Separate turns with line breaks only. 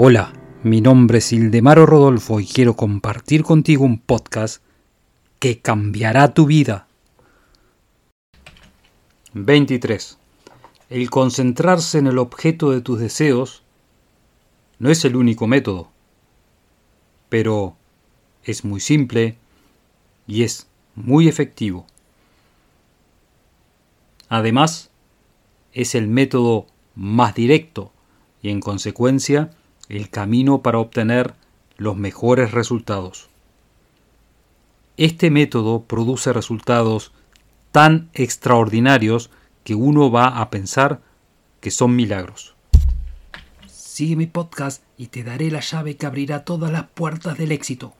Hola, mi nombre es Ildemaro Rodolfo y quiero compartir contigo un podcast que cambiará tu vida. 23. El concentrarse en el objeto de tus deseos no es el único método, pero es muy simple y es muy efectivo. Además, es el método más directo y en consecuencia el camino para obtener los mejores resultados. Este método produce resultados tan extraordinarios que uno va a pensar que son milagros.
Sigue mi podcast y te daré la llave que abrirá todas las puertas del éxito.